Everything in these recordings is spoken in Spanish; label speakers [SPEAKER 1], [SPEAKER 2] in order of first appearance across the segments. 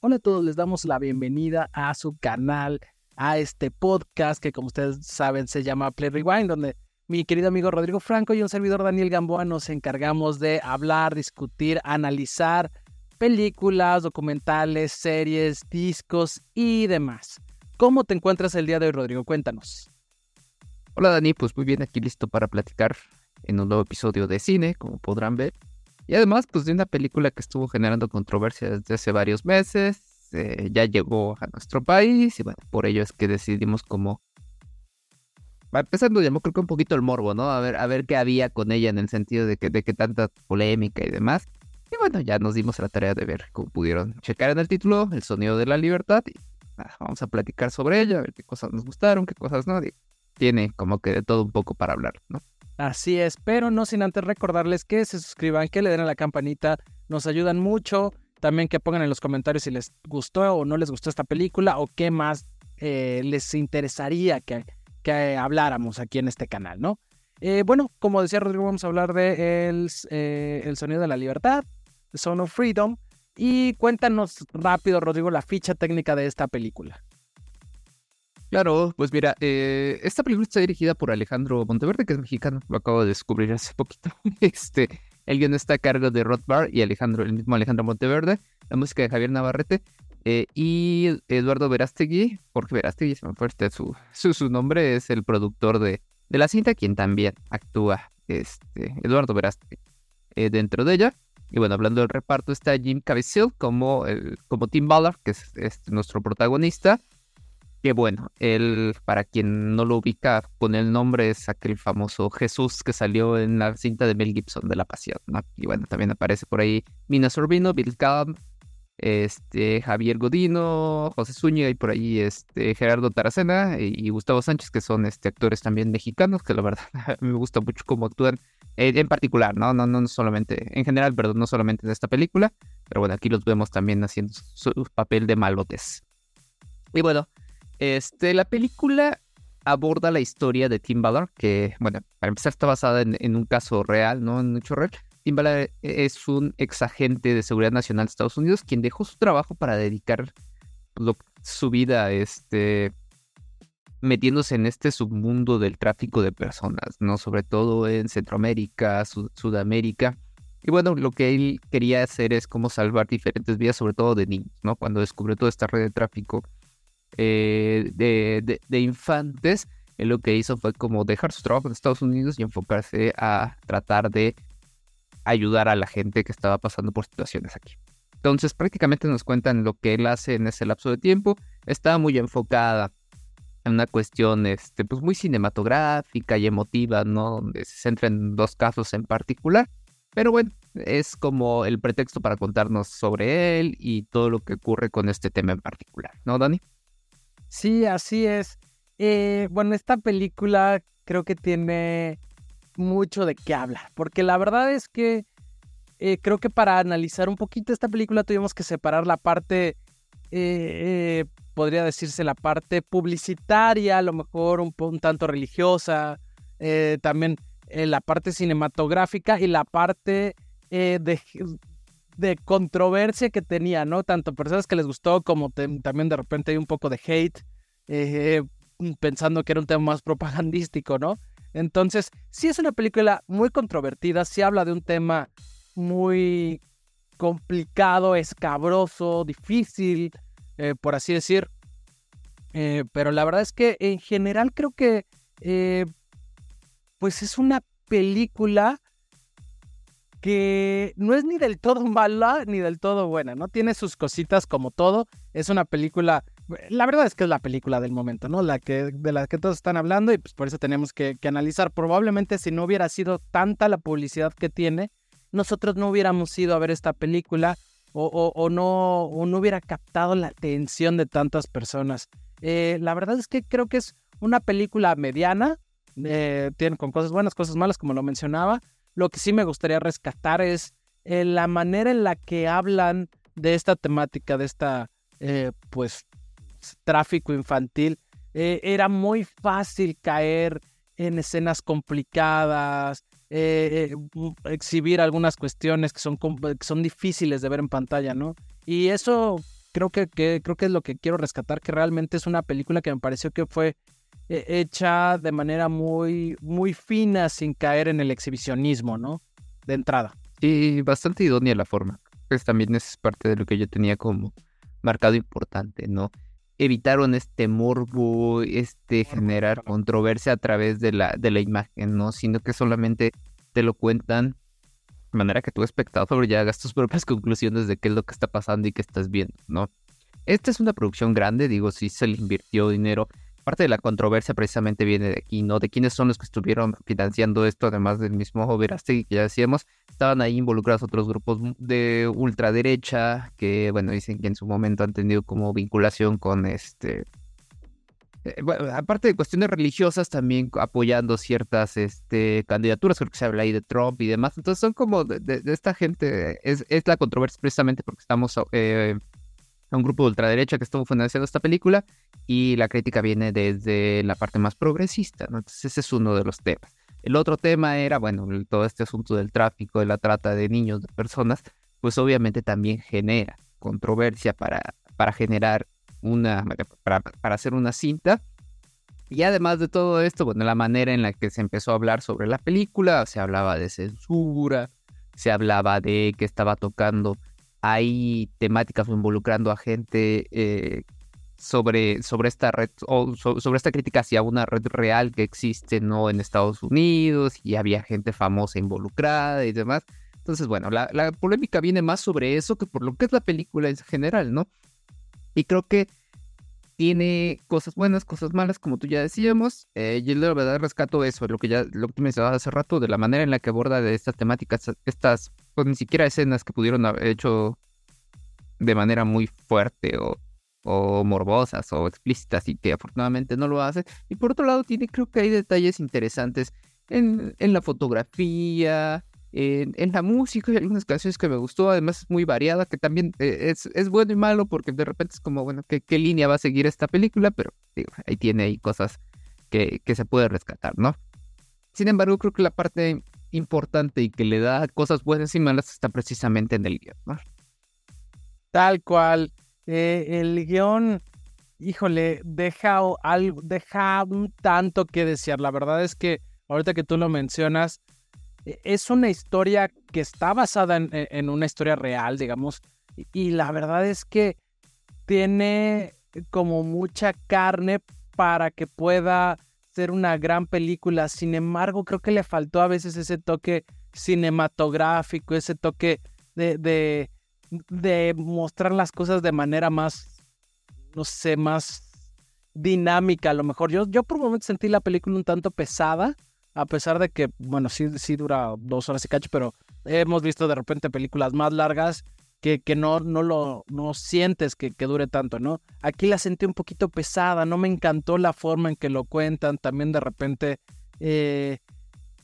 [SPEAKER 1] Hola a todos, les damos la bienvenida a su canal, a este podcast que como ustedes saben se llama Play Rewind, donde mi querido amigo Rodrigo Franco y un servidor Daniel Gamboa nos encargamos de hablar, discutir, analizar películas, documentales, series, discos y demás. ¿Cómo te encuentras el día de hoy, Rodrigo? Cuéntanos.
[SPEAKER 2] Hola Dani, pues muy bien aquí listo para platicar en un nuevo episodio de cine, como podrán ver. Y además, pues de una película que estuvo generando controversia desde hace varios meses, eh, ya llegó a nuestro país y bueno, por ello es que decidimos como... Empezando, ya creo que un poquito el morbo, ¿no? A ver, a ver qué había con ella en el sentido de que, de que tanta polémica y demás. Y bueno, ya nos dimos la tarea de ver cómo pudieron checar en el título El sonido de la libertad. Y vamos a platicar sobre ella, a ver qué cosas nos gustaron, qué cosas no. tiene como que de todo un poco para hablar, ¿no?
[SPEAKER 1] Así es, pero no sin antes recordarles que se suscriban, que le den a la campanita, nos ayudan mucho. También que pongan en los comentarios si les gustó o no les gustó esta película o qué más eh, les interesaría que, que, habláramos aquí en este canal, ¿no? Eh, bueno, como decía Rodrigo, vamos a hablar de el, eh, el sonido de la libertad, The Sound of Freedom. Y cuéntanos rápido, Rodrigo, la ficha técnica de esta película.
[SPEAKER 2] Claro, pues mira, eh, esta película está dirigida por Alejandro Monteverde, que es mexicano, lo acabo de descubrir hace poquito. Este, el guion está a cargo de Rod Barr y Alejandro, el mismo Alejandro Monteverde, la música de Javier Navarrete eh, y Eduardo Verástegui, Jorge Verástegui, se me fue este, su, su, nombre, es el productor de, de la cinta, quien también actúa, este, Eduardo Verástegui, eh, dentro de ella. Y bueno, hablando del reparto, está Jim Caviezel como, el, como Tim Ballard, que es, es nuestro protagonista. Que bueno, él, para quien no lo ubica con el nombre, es aquel famoso Jesús que salió en la cinta de Mel Gibson de La Pasión, ¿no? Y bueno, también aparece por ahí Mina Sorbino, Bill Calm, este, Javier Godino, José Zúñiga y por ahí este, Gerardo Taracena y, Gustavo Sánchez, que son este, actores también mexicanos, que la verdad me gusta mucho cómo actúan eh, en particular, ¿no? No, no solamente, en general, perdón, no solamente en esta película, pero bueno, aquí los vemos también haciendo su papel de malotes. Y bueno, este, la película aborda la historia de Tim Ballard, que, bueno, para empezar está basada en, un caso real, ¿no? En un hecho real. Tim Ballard es un ex agente de seguridad nacional de Estados Unidos quien dejó su trabajo para dedicar su vida este, metiéndose en este submundo del tráfico de personas, ¿no? Sobre todo en Centroamérica, Sudamérica. Y bueno, lo que él quería hacer es como salvar diferentes vidas, sobre todo de niños, ¿no? Cuando descubrió toda esta red de tráfico eh, de, infantes, él lo que hizo fue como dejar su trabajo en Estados Unidos y enfocarse a tratar de ayudar a la gente que estaba pasando por situaciones aquí. Entonces prácticamente nos cuentan lo que él hace en ese lapso de tiempo. Está muy enfocada en una cuestión este, pues muy cinematográfica y emotiva, ¿no? Donde se centra en dos casos en particular. Pero bueno, es como el pretexto para contarnos sobre él y todo lo que ocurre con este tema en particular, ¿no, Dani?
[SPEAKER 1] Sí, así es. Eh, bueno, esta película creo que tiene mucho de qué hablar, porque la verdad es que eh, creo que para analizar un poquito esta película tuvimos que separar la parte, eh, podría decirse la parte publicitaria, a lo mejor un, un tanto religiosa, también la parte cinematográfica y la parte de, de controversia que tenía, ¿no? Tanto personas que les gustó como también de repente hay un poco de hate, eh, pensando que era un tema más propagandístico, ¿no? Entonces, sí es una película muy controvertida, sí habla de un tema muy complicado, escabroso, difícil, eh, por así decir. Eh, pero la verdad es que en general creo que pues es una película que no es ni del todo mala ni del todo buena, ¿no? Tiene sus cositas como todo. Es una película, la verdad es que es la película del momento, ¿no? La que, de la que todos están hablando y pues por eso tenemos que, analizar. Probablemente si no hubiera sido tanta la publicidad que tiene, nosotros no hubiéramos ido a ver esta película o, no, no hubiera captado la atención de tantas personas. Eh, la verdad es que creo que es una película mediana, eh, tiene con cosas buenas, cosas malas, como lo mencionaba lo que sí me gustaría rescatar es eh, la manera en la que hablan de esta temática, de esta, eh, pues, tráfico infantil. Eh, era muy fácil caer en escenas complicadas, exhibir algunas cuestiones que son, que son difíciles de ver en pantalla, ¿no? Y eso creo que, creo que es lo que quiero rescatar, que realmente es una película que me pareció que fue hecha de manera muy, muy fina, sin caer en el exhibicionismo, ¿no? De entrada.
[SPEAKER 2] Y bastante idónea la forma. Pues también es parte de lo que yo tenía como marcado importante, ¿no? Evitaron este morbo, este generar controversia a través de la, de la imagen, ¿no? Sino que solamente te lo cuentan de manera que tu espectador ya hagas tus propias conclusiones de qué es lo que está pasando y qué estás viendo, ¿no? Esta es una producción grande, digo, si se le invirtió dinero. Parte de la controversia precisamente viene de aquí, ¿no? De quiénes son los que estuvieron financiando esto, además del mismo Verástegui que ya decíamos. Estaban ahí involucrados otros grupos de ultraderecha que, bueno, dicen que en su momento han tenido como vinculación con este eh, aparte de cuestiones religiosas, también apoyando ciertas este, candidaturas, creo que se habla ahí de Trump y demás. Entonces son como de, esta gente, es, la controversia precisamente porque estamos eh, a un grupo de ultraderecha que estuvo financiando esta película y la crítica viene desde la parte más progresista, Entonces ese es uno de los temas. El otro tema era, bueno, todo este asunto del tráfico, de la trata de niños, de personas, pues obviamente también genera controversia para, para generar una, para, hacer una cinta. Y además de todo esto, bueno, la manera en la que se empezó a hablar sobre la película, se hablaba de censura, se hablaba de que estaba tocando ahí temáticas involucrando a gente eh, sobre, sobre esta red, o sobre esta crítica hacia una red real que existe no en Estados Unidos y había gente famosa involucrada y demás. Entonces, bueno, la, la polémica viene más sobre eso que por lo que es la película en general, ¿no? Y creo que tiene cosas buenas, cosas malas, como tú ya decíamos. Eh, yo la verdad rescato eso, lo que ya lo que tú mencionabas hace rato, de la manera en la que aborda de estas temáticas, estas, pues ni siquiera escenas que pudieron haber hecho de manera muy fuerte o, o morbosas o explícitas y que afortunadamente no lo hace. Y por otro lado, tiene creo que hay detalles interesantes en la fotografía, en, la música, hay algunas canciones que me gustó, además es muy variada, que también eh, es, bueno y malo porque de repente es como, bueno, ¿qué, línea va a seguir esta película? Pero digo, ahí tiene ahí cosas que, que se puede rescatar, ¿no? Sin embargo, creo que la parte importante y que le da cosas buenas y malas está precisamente en el guion, ¿no?
[SPEAKER 1] Tal cual. Eh, el guion, híjole, deja, algo, deja un tanto que desear. La verdad es que ahorita que tú lo mencionas, es una historia que está basada en, una historia real, digamos, y, la verdad es que tiene como mucha carne para que pueda ser una gran película. Sin embargo, creo que le faltó a veces ese toque cinematográfico, ese toque de, de, de mostrar las cosas de manera más, no sé, más dinámica a lo mejor. Yo, yo por un momento sentí la película un tanto pesada a pesar de que, bueno, sí, sí dura dos horas y cacho, pero hemos visto de repente películas más largas que, que no, no lo no sientes que, que, dure tanto, ¿no? Aquí la sentí un poquito pesada, no me encantó la forma en que lo cuentan, también de repente eh,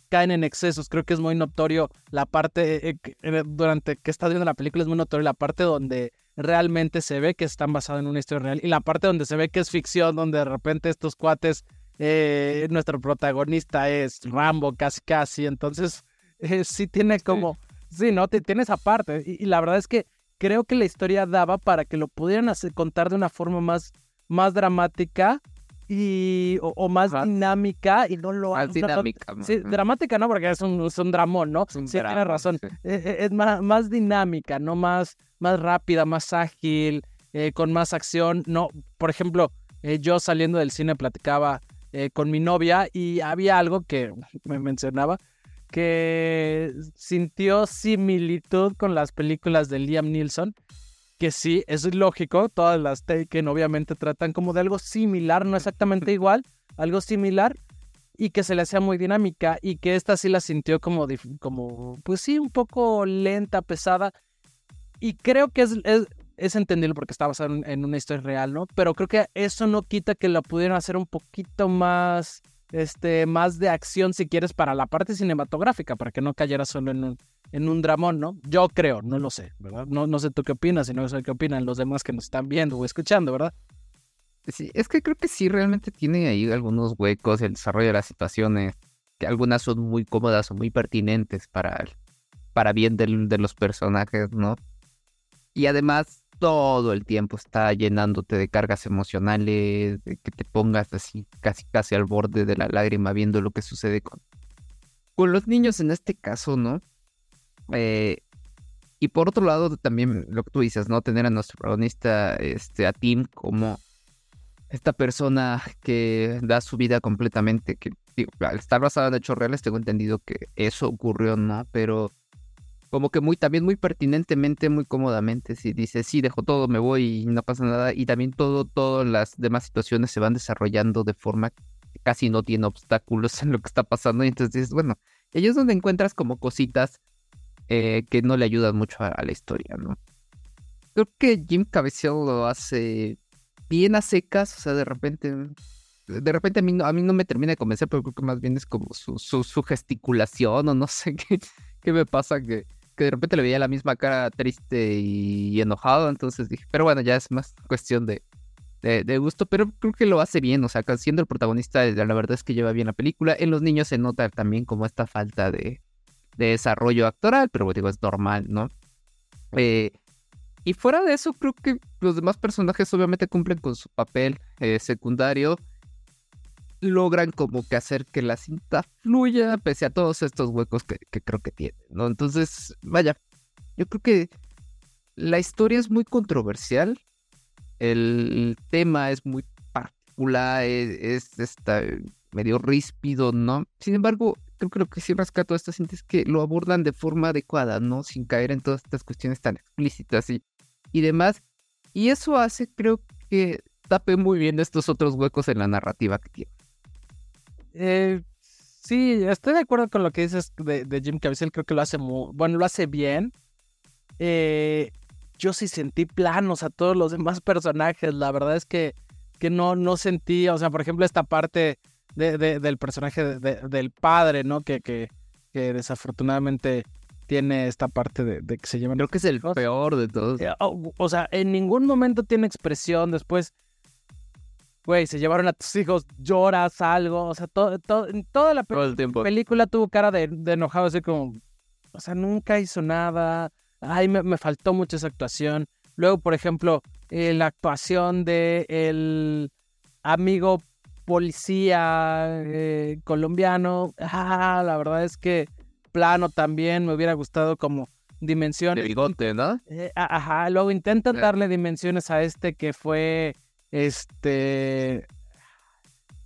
[SPEAKER 1] caen en excesos, creo que es muy notorio la parte, eh, eh, durante que está viendo la película es muy notorio la parte donde realmente se ve que están basados en una historia real y la parte donde se ve que es ficción, donde de repente estos cuates eh, nuestro protagonista es Rambo casi casi, entonces eh, sí tiene como, sí, ¿no? Tiene esa parte y, la verdad es que creo que la historia daba para que lo pudieran hacer, contar de una forma más, más dramática y o, más dinámica y no lo
[SPEAKER 2] más dinámica
[SPEAKER 1] sí, dramática no porque es un, es un dramón no sí tienes razón. eh, es más, más dinámica no más más rápida más ágil con más acción no por ejemplo yo saliendo del cine platicaba eh, con mi novia y había algo que me mencionaba que sintió similitud con las películas de Liam Neeson, que sí, es lógico, todas las Taken obviamente tratan como de algo similar, no exactamente igual, algo similar, y que se le hacía muy dinámica, y que esta sí la sintió como, como pues sí, un poco lenta, pesada, y creo que es, es entendible porque está basado en, una historia real, ¿no? Pero creo que eso no quita que la pudieran hacer un poquito más, este, más de acción si quieres para la parte cinematográfica, para que no cayera solo en un, en un dramón, ¿no? Yo creo, no lo sé, ¿verdad? No, no sé tú qué opinas, sino sé qué opinan los demás que nos están viendo o escuchando, ¿verdad?
[SPEAKER 2] Sí, es que creo que sí, realmente tiene ahí algunos huecos el desarrollo de las situaciones, que algunas son muy cómodas o muy pertinentes para, para bien de los personajes, ¿no? Y además todo el tiempo está llenándote de cargas emocionales, de que te pongas así casi casi al borde de la lágrima viendo lo que sucede con, los niños en este caso, ¿no? Eh, y por otro lado, también lo que tú dices, ¿no? Tener a nuestro protagonista, este, a Tim, como esta persona que da su vida completamente, que digo, al estar basada en hechos reales, tengo entendido que eso ocurrió, ¿no? Pero como que muy, también muy pertinentemente, muy cómodamente, si dice, sí, dejo todo, me voy y no pasa nada, y también todo, todas las demás situaciones se van desarrollando de forma que casi no tiene obstáculos en lo que está pasando, y entonces dices, bueno, ellos es donde encuentras como cositas eh, que no le ayudan mucho a, la historia, ¿no? Creo que Jim Caviezel lo hace bien a secas, o sea, de repente, de repente a mí no, a mí no me termina de convencer, pero creo que más bien es como su, su, gesticulación o no sé qué, qué me pasa que, que de repente le veía la misma cara triste y, enojado, entonces dije, pero bueno, ya es más cuestión de, de, gusto, pero creo que lo hace bien, o sea, siendo el protagonista, la verdad es que lleva bien la película, en los niños se nota también como esta falta de, de desarrollo actoral, pero digo, es normal, ¿no? Eh, y fuera de eso, creo que los demás personajes obviamente cumplen con su papel eh, secundario. Logran como que hacer que la cinta fluya pese a todos estos huecos que, creo que tiene, ¿no? Entonces, vaya, yo creo que la historia es muy controversial. El tema es muy particular, es, es medio ríspido, ¿no? Sin embargo, creo que lo que sí rescato de esta cinta es que lo abordan de forma adecuada, ¿no? Sin caer en todas estas cuestiones tan explícitas y, y demás. Y eso hace, creo que tape muy bien estos otros huecos en la narrativa que tiene.
[SPEAKER 1] Eh, sí, estoy de acuerdo con lo que dices de, Jim Caviezel, creo que lo hace muy, bueno, lo hace bien. Eh, yo sí sentí planos a todos los demás personajes, la verdad es que, que no, no sentí, o sea, por ejemplo, esta parte de, del personaje del padre, ¿no? Que, que, que, desafortunadamente tiene esta parte de, que se llama...
[SPEAKER 2] Creo que es el peor de todos.
[SPEAKER 1] Eh, o, sea, en ningún momento tiene expresión. Después, güey, se llevaron a tus hijos, lloras algo. O sea, todo, todo, toda la película tuvo cara de, enojado, así como... O sea, nunca hizo nada. Ay, me, me faltó mucho esa actuación. Luego, por ejemplo, eh, la actuación de el amigo policía eh, colombiano. Ah, la verdad es que plano también me hubiera gustado como dimensiones.
[SPEAKER 2] De bigote, ¿no?
[SPEAKER 1] Eh, ajá, luego intentan darle dimensiones a este que fue, este,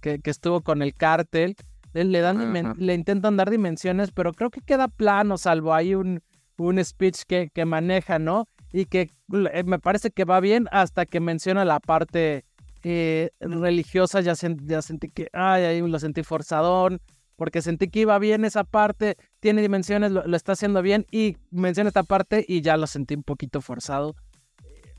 [SPEAKER 1] que, estuvo con el cártel. Le, dan, le intentan dar dimensiones, pero creo que queda plano, salvo hay un, un speech que, que maneja, ¿no? Y que me parece que va bien hasta que menciona la parte eh, religiosa ya, ya sentí que, ay, ahí lo sentí forzador, porque sentí que iba bien esa parte, tiene dimensiones, lo, está haciendo bien y menciona esta parte y ya lo sentí un poquito forzado.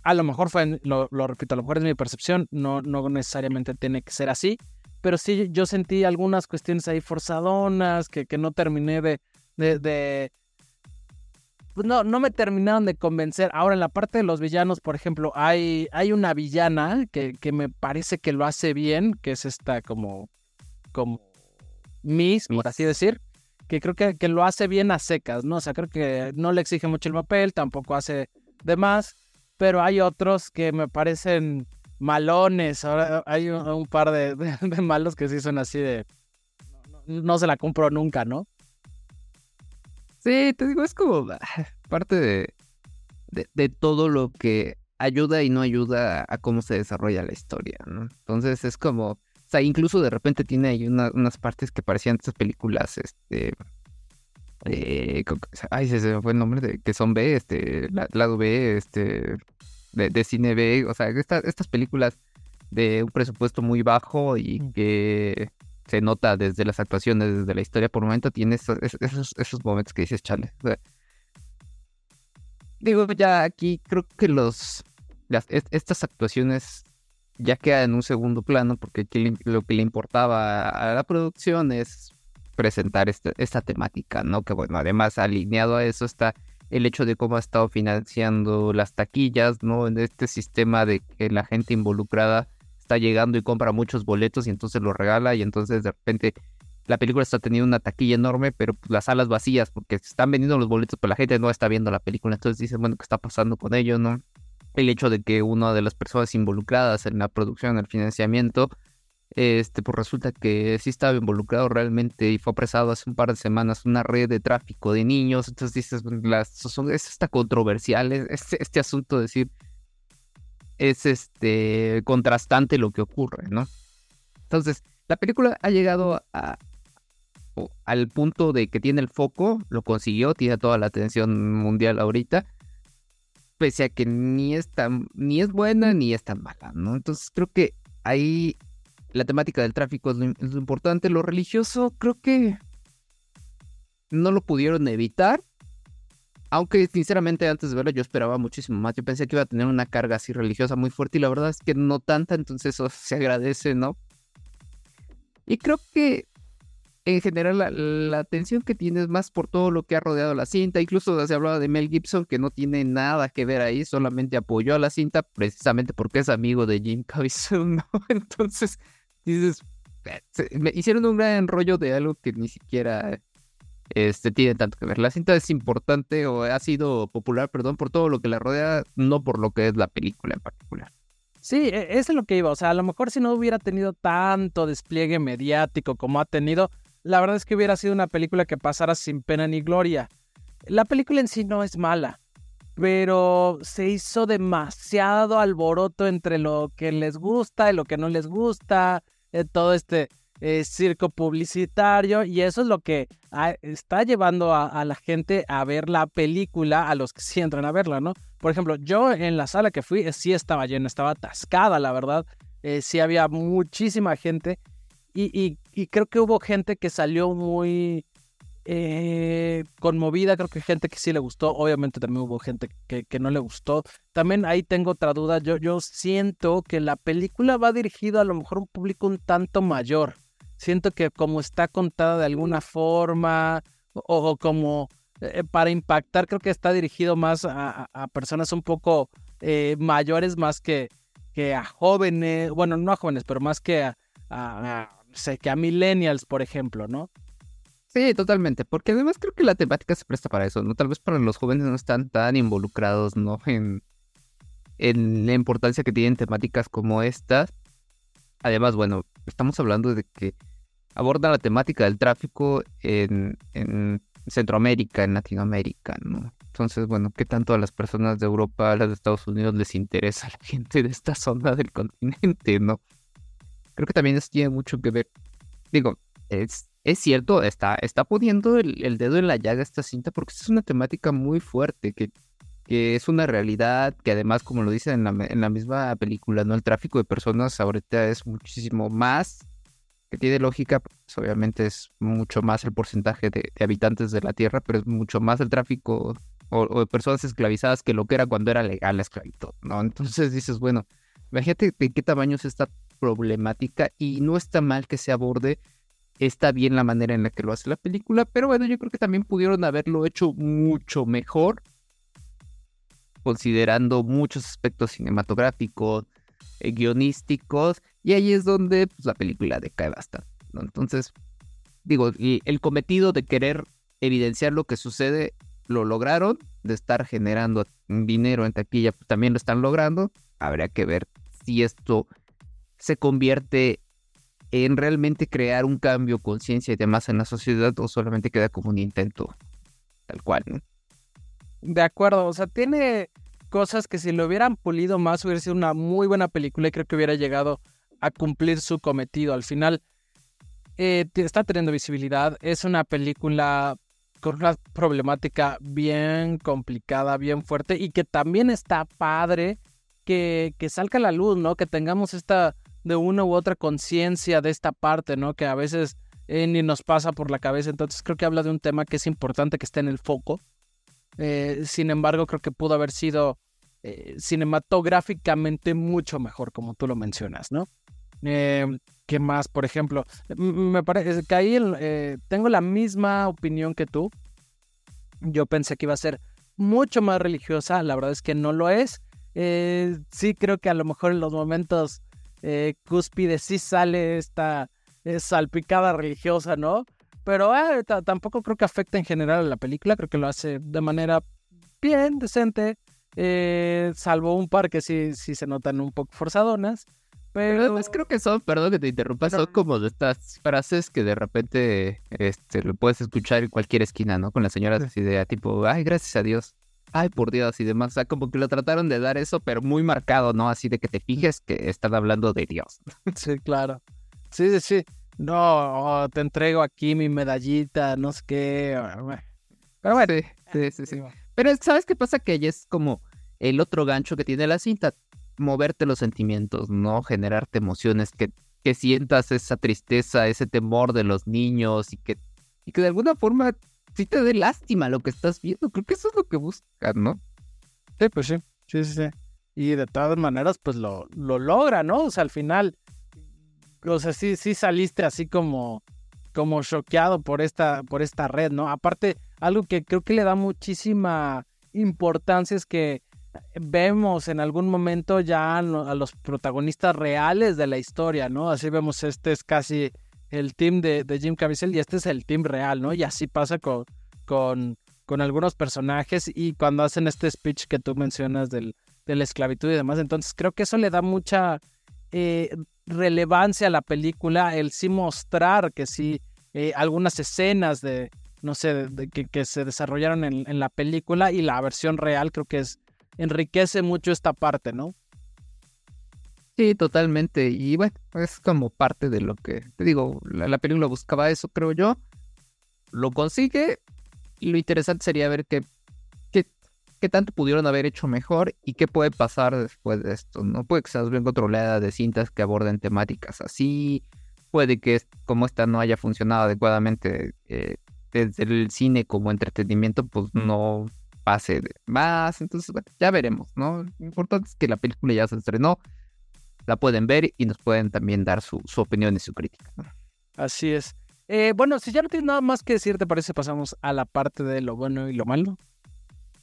[SPEAKER 1] A lo mejor fue, lo, repito, a lo mejor es mi percepción, no, no necesariamente tiene que ser así, pero sí yo sentí algunas cuestiones ahí forzadonas que, que no terminé de, de, pues no, no me terminaron de convencer. Ahora, en la parte de los villanos, por ejemplo, hay, hay una villana que, que me parece que lo hace bien, que es esta como, como Miss, por así decir, que creo que, que lo hace bien a secas, ¿no? O sea, creo que no le exige mucho el papel, tampoco hace de más, pero hay otros que me parecen malones. Ahora hay un, par de, malos que sí son así de... no se la compro nunca, ¿no?
[SPEAKER 2] Sí, te digo, es como parte de, de, todo lo que ayuda y no ayuda a cómo se desarrolla la historia, ¿no? Entonces es como, o sea, incluso de repente tiene ahí unas partes que parecían estas películas, este, eh, ay, se me fue el nombre de que son B, este, lado B, este, de, de cine B, o sea, estas películas de un presupuesto muy bajo y mm. que se nota desde las actuaciones, desde la historia, por un momento tiene esos, esos, momentos que dices, chale. digo, ya aquí creo que los estas actuaciones ya quedan en un segundo plano porque lo que le importaba a la producción es presentar esta, esta temática, ¿no? Que bueno, además alineado a eso está el hecho de cómo ha estado financiando las taquillas, ¿no? En este sistema de que la gente involucrada está llegando y compra muchos boletos y entonces lo regala y entonces de repente la película está teniendo una taquilla enorme, pero pues, las salas vacías porque están vendiendo los boletos, pero la gente no está viendo la película. Entonces dicen, bueno, ¿qué está pasando con ello, no? el hecho de que una de las personas involucradas en la producción, el financiamiento, este, pues resulta que sí estaba involucrado realmente y fue apresado hace un par de semanas una red de tráfico de niños. Entonces dices, las, son, es esta controversial, este, este asunto de decir, es este contrastante lo que ocurre, ¿no? Entonces, la película ha llegado al punto de que tiene el foco, lo consiguió, tiene toda la atención mundial ahorita, pese a que ni es tan, ni es buena ni es tan mala, ¿no? Entonces creo que ahí la temática del tráfico es lo, importante, lo religioso creo que no lo pudieron evitar, aunque sinceramente antes de verlo yo esperaba muchísimo más, yo pensé que iba a tener una carga así religiosa muy fuerte y la verdad es que no tanta, entonces eso se agradece, ¿no? Y creo que en general la, atención que tiene es más por todo lo que ha rodeado la cinta. Incluso se hablaba de Mel Gibson, que no tiene nada que ver ahí, solamente apoyó a la cinta precisamente porque es amigo de Jim Caviezel, ¿no? Entonces, me hicieron un gran enrollo de algo que ni siquiera este, tiene tanto que ver. La cinta es importante o ha sido popular, perdón, por todo lo que la rodea, no por lo que es la película en particular.
[SPEAKER 1] Sí, eso es lo que iba. O sea, a lo mejor si no hubiera tenido tanto despliegue mediático como ha tenido, la verdad es que hubiera sido una película que pasara sin pena ni gloria. La película en sí no es mala, pero se hizo demasiado alboroto entre lo que les gusta y lo que no les gusta, eh, todo este eh, circo publicitario, y eso es lo que ah, está llevando a, la gente a ver la película, a los que sí entran a verla, ¿no? Por ejemplo, yo en la sala que fui, eh, sí estaba llena, estaba atascada, la verdad. sí había muchísima gente y, creo que hubo gente que salió muy eh, conmovida, creo que gente que sí le gustó, obviamente también hubo gente que, que, no le gustó. También ahí tengo otra duda, yo, yo siento que la película va dirigida a lo mejor a un público un tanto mayor. Siento que como está contada de alguna forma o, como eh, para impactar, creo que está dirigido más a, personas un poco eh, mayores más que, que a jóvenes, bueno, no a jóvenes, pero más que a sé, que a millennials, por ejemplo, ¿no?
[SPEAKER 2] Sí, totalmente, porque además creo que la temática se presta para eso, ¿no? Tal vez para los jóvenes no están tan involucrados, ¿no? En, en la importancia que tienen temáticas como estas. Además, bueno, estamos hablando de que aborda la temática del tráfico en, en Centroamérica, en Latinoamérica, ¿no? Entonces, bueno, ¿qué tanto a las personas de Europa, a las de Estados Unidos les interesa a la gente de esta zona del continente, ¿no? creo que también eso tiene mucho que ver. Digo, es, es cierto, está, está poniendo el, dedo en la llaga esta cinta porque es una temática muy fuerte, que, que es una realidad, que además, como lo dicen en la, en la misma película, ¿no? El tráfico de personas ahorita es muchísimo más, que tiene lógica, pues, obviamente es mucho más el porcentaje de, habitantes de la Tierra, pero es mucho más el tráfico o, de personas esclavizadas que lo que era cuando era legal la esclavitud, ¿no? Entonces dices, bueno, imagínate de qué tamaño es esta problemática y no está mal que se aborde, está bien la manera en la que lo hace la película, pero bueno, yo creo que también pudieron haberlo hecho mucho mejor, considerando muchos aspectos cinematográficos, eh, guionísticos, y ahí es donde pues, la película decae bastante. Entonces, digo, el cometido de querer evidenciar lo que sucede, lo lograron, de estar generando dinero en taquilla, pues, también lo están logrando. Habría que ver si esto se convierte en realmente crear un cambio, conciencia y demás en la sociedad o solamente queda como un intento tal cual,
[SPEAKER 1] De acuerdo, o sea, tiene cosas que si lo hubieran pulido más hubiera sido una muy buena película y creo que hubiera llegado a cumplir su cometido. Al final eh, está teniendo visibilidad, es una película con una problemática bien complicada, bien fuerte y que también está padre que, que salga a la luz, ¿no? Que tengamos esta de una u otra conciencia de esta parte, ¿no? Que a veces eh, ni nos pasa por la cabeza. Entonces creo que habla de un tema que es importante que esté en el foco. Eh, sin embargo, creo que pudo haber sido eh, cinematográficamente mucho mejor, como tú lo mencionas, ¿no? ¿Qué más? Por ejemplo, me parece que ahí tengo la misma opinión que tú. Yo pensé que iba a ser mucho más religiosa, la verdad es que no lo es. sí creo que a lo mejor en los momentos eh, cúspide sí sale esta eh, salpicada religiosa, ¿no? Pero eh, tampoco creo que afecte en general a la película, creo que lo hace de manera bien, decente. eh, salvo un par que sí, sí se notan un poco forzadonas. Pero
[SPEAKER 2] además creo que son, perdón que te interrumpa, son como de estas frases que de repente este, lo puedes escuchar en cualquier esquina, ¿no? Con las señoras así de tipo, ay, gracias a Dios, ay, por Dios y demás. O sea, como que lo trataron de dar eso, pero muy marcado, ¿no? Así de que te fijes que están hablando de Dios.
[SPEAKER 1] Sí, claro. Sí, sí, sí. No, oh, te entrego aquí mi medallita, no sé qué.
[SPEAKER 2] Pero bueno. Sí, sí, sí. Pero ¿sabes qué pasa? Que ella es como el otro gancho que tiene la cinta moverte los sentimientos, ¿no? Generarte emociones, que, que sientas esa tristeza, ese temor de los niños y que, y que de alguna forma sí te dé lástima lo que estás viendo. Creo que eso es lo que buscan, ¿no?
[SPEAKER 1] Sí, pues sí, sí, sí, sí. Y de todas maneras, pues lo, lo logra, ¿no? O sea, al final, o sea, sí, sí saliste así como, como choqueado por esta, por esta red, ¿no? Aparte, algo que creo que le da muchísima importancia es que vemos en algún momento ya a los protagonistas reales de la historia, ¿no? Así vemos, este es casi el team de, Jim Caviezel y este es el team real, ¿no? Y así pasa con, con, algunos personajes y cuando hacen este speech que tú mencionas del, de la esclavitud y demás, entonces creo que eso le da mucha eh, relevancia a la película, el sí mostrar que sí, eh, algunas escenas de, no sé, de, que, que, se desarrollaron en, en la película y la versión real creo que es enriquece mucho esta parte, ¿no?
[SPEAKER 2] Sí, totalmente. Y bueno, es como parte de lo que te digo, la, película buscaba eso, creo yo. Lo consigue. Y lo interesante sería ver qué, qué, qué, tanto pudieron haber hecho mejor y qué puede pasar después de esto. No puede que seas bien controlada de cintas que aborden temáticas así. Puede que como esta no haya funcionado adecuadamente eh, desde el cine como entretenimiento, pues no pase más. Entonces, bueno, ya veremos, ¿no? Lo importante es que la película ya se estrenó, la pueden ver y nos pueden también dar su, opinión y su crítica.
[SPEAKER 1] Así es. Eh, bueno, si ya no tienes nada más que decir, ¿te parece pasamos a la parte de lo bueno y lo malo?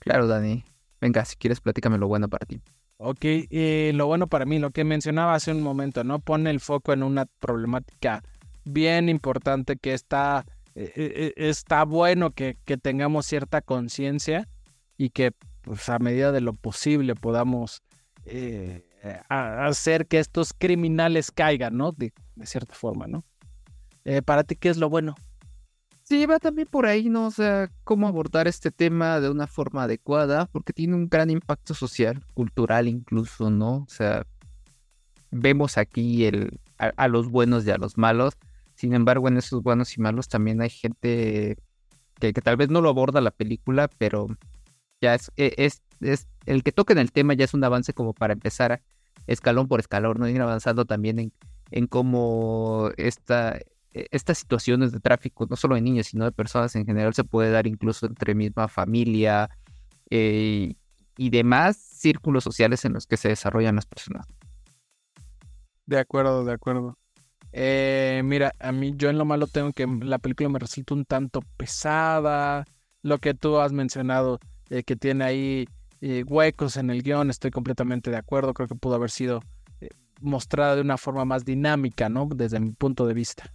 [SPEAKER 2] Claro, Dani. Venga, si quieres, platícame lo bueno para ti.
[SPEAKER 1] Ok, eh, lo bueno para mí, lo que mencionaba hace un momento, ¿no? Pone el foco en una problemática bien importante que está, eh, está bueno que, que tengamos cierta conciencia y que pues, a medida de lo posible podamos eh, hacer que estos criminales caigan, ¿no? De, cierta forma, ¿no? Eh, para ti, ¿qué es lo bueno?
[SPEAKER 2] Sí, va también por ahí, ¿no? O sea, cómo abordar este tema de una forma adecuada, porque tiene un gran impacto social, cultural incluso, ¿no? O sea, vemos aquí el, a los buenos y a los malos. Sin embargo, en esos buenos y malos también hay gente que, tal vez no lo aborda la película, pero ya es, e, es, el que toquen el tema ya es un avance como para empezar a, escalón por escalón, ¿no? Ir avanzando también en, en cómo esta, e, estas situaciones de tráfico, no solo de niños, sino de personas en general, se puede dar incluso entre misma familia eh, y demás círculos sociales en los que se desarrollan las personas.
[SPEAKER 1] De acuerdo, de acuerdo. Eh, mira, a mí yo en lo malo tengo que la película me resulta un tanto pesada, lo que tú has mencionado, que tiene ahí eh, huecos en el guion, estoy completamente de acuerdo, creo que pudo haber sido eh, mostrada de una forma más dinámica, ¿no? Desde mi punto de vista.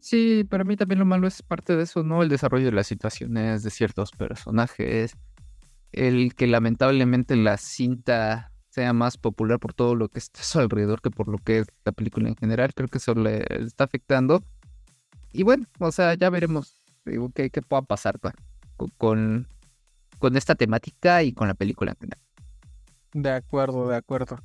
[SPEAKER 2] Sí, para mí también lo malo es parte de eso, ¿no? El desarrollo de las situaciones de ciertos personajes, el que lamentablemente la cinta sea más popular por todo lo que está a su alrededor que por lo que es la película en general, creo que eso le está afectando. Y bueno, o sea, ya veremos qué, qué pueda pasar con esta temática y con la película.
[SPEAKER 1] De acuerdo, de acuerdo.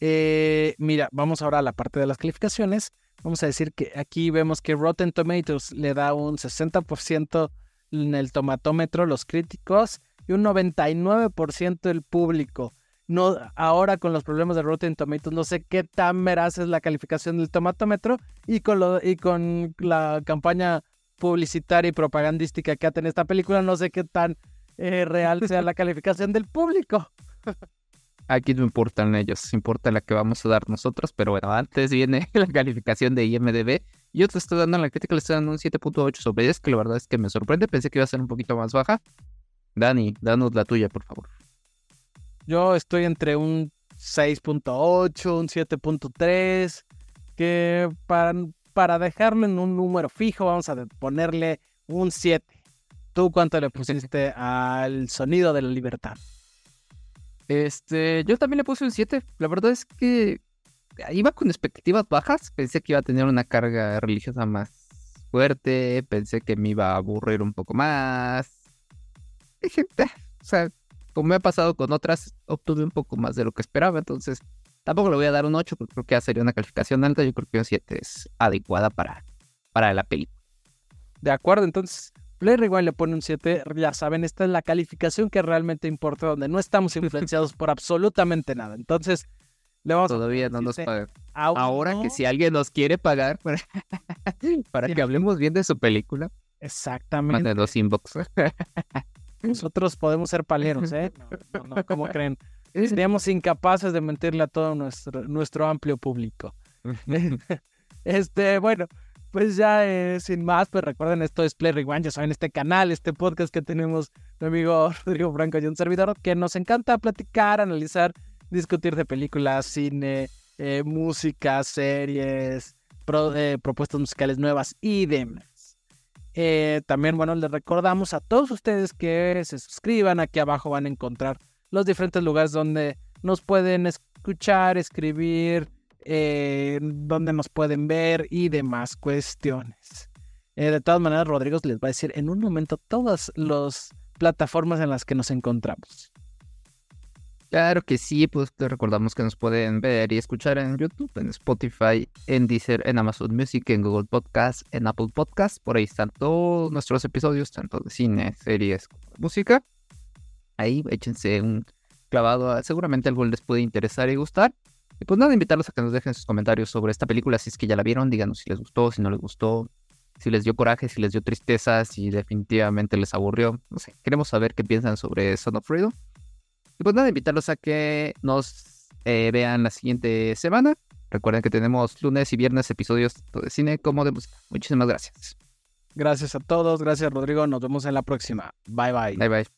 [SPEAKER 1] Eh, mira, vamos ahora a la parte de las calificaciones. Vamos a decir que aquí vemos que Rotten Tomatoes le da un 60% en el tomatómetro los críticos y un 99% el público. No, ahora con los problemas de Rotten Tomatoes, no sé qué tan veraz es la calificación del tomatómetro y con, lo, y con la campaña publicitaria y propagandística que ha tenido esta película, no sé qué tan eh, real sea la calificación del público.
[SPEAKER 2] Aquí no importan ellos, importa la que vamos a dar nosotros, pero bueno, antes viene la calificación de IMDB. Yo te estoy dando la crítica, le estoy dando un 7.8 sobre 10, que la verdad es que me sorprende, pensé que iba a ser un poquito más baja. Dani, danos la tuya, por favor.
[SPEAKER 1] Yo estoy entre un 6.8, un 7.3, que para, para dejarlo en un número fijo, vamos a ponerle un 7. ¿Tú cuánto le pusiste al sonido de la libertad?
[SPEAKER 2] Este, yo también le puse un 7. La verdad es que iba con expectativas bajas. Pensé que iba a tener una carga religiosa más fuerte. Pensé que me iba a aburrir un poco más. Dije, "Ah", o sea, como me ha pasado con otras, obtuve un poco más de lo que esperaba. Entonces, tampoco le voy a dar un 8 porque creo que ya sería una calificación alta. Yo creo que un 7 es adecuada para, para la película.
[SPEAKER 1] De acuerdo, entonces Play Rewind le pone un 7. Ya saben, esta es la calificación que realmente importa, donde no estamos influenciados por absolutamente nada. Entonces, le vamos
[SPEAKER 2] Todavía
[SPEAKER 1] a
[SPEAKER 2] no nos pagan. Ahora que si alguien nos quiere pagar para, para
[SPEAKER 1] Sí.
[SPEAKER 2] que hablemos bien de su película,
[SPEAKER 1] Exactamente.
[SPEAKER 2] mándenos inbox.
[SPEAKER 1] Nosotros podemos ser paleros, ¿eh? No, no, no, ¿cómo creen? Seríamos incapaces de mentirle a todo nuestro, nuestro amplio público. Este, bueno, pues ya eh, sin más, pues recuerden, esto es Play Rewind, ya saben, este canal, este podcast que tenemos mi amigo Rodrigo Franco y un servidor, que nos encanta platicar, analizar, discutir de películas, cine, eh, música, series, eh, propuestas musicales nuevas y demás. También, bueno, les recordamos a todos ustedes que se suscriban. Aquí abajo van a encontrar los diferentes lugares donde nos pueden escuchar, escribir, eh, donde nos pueden ver y demás cuestiones. Eh, de todas maneras, Rodrigo les va a decir en un momento todas las plataformas en las que nos encontramos.
[SPEAKER 2] Claro que sí, pues te recordamos que nos pueden ver y escuchar en YouTube, en Spotify, en Deezer, en Amazon Music, en Google Podcast, en Apple Podcast. Por ahí están todos nuestros episodios, tanto de cine, series, música. Ahí échense un clavado, seguramente algo les puede interesar y gustar. Y pues nada, invitarlos a que nos dejen sus comentarios sobre esta película, si es que ya la vieron, díganos si les gustó, si no les gustó, si les dio coraje, si les dio tristeza, si definitivamente les aburrió. No sé, queremos saber qué piensan sobre Son of Freedom. Y pues nada, invitarlos a que nos eh, vean la siguiente semana. Recuerden que tenemos lunes y viernes episodios tanto de cine como de música. Muchísimas gracias.
[SPEAKER 1] Gracias a todos, gracias Rodrigo, nos vemos en la próxima. Bye bye.
[SPEAKER 2] Bye bye.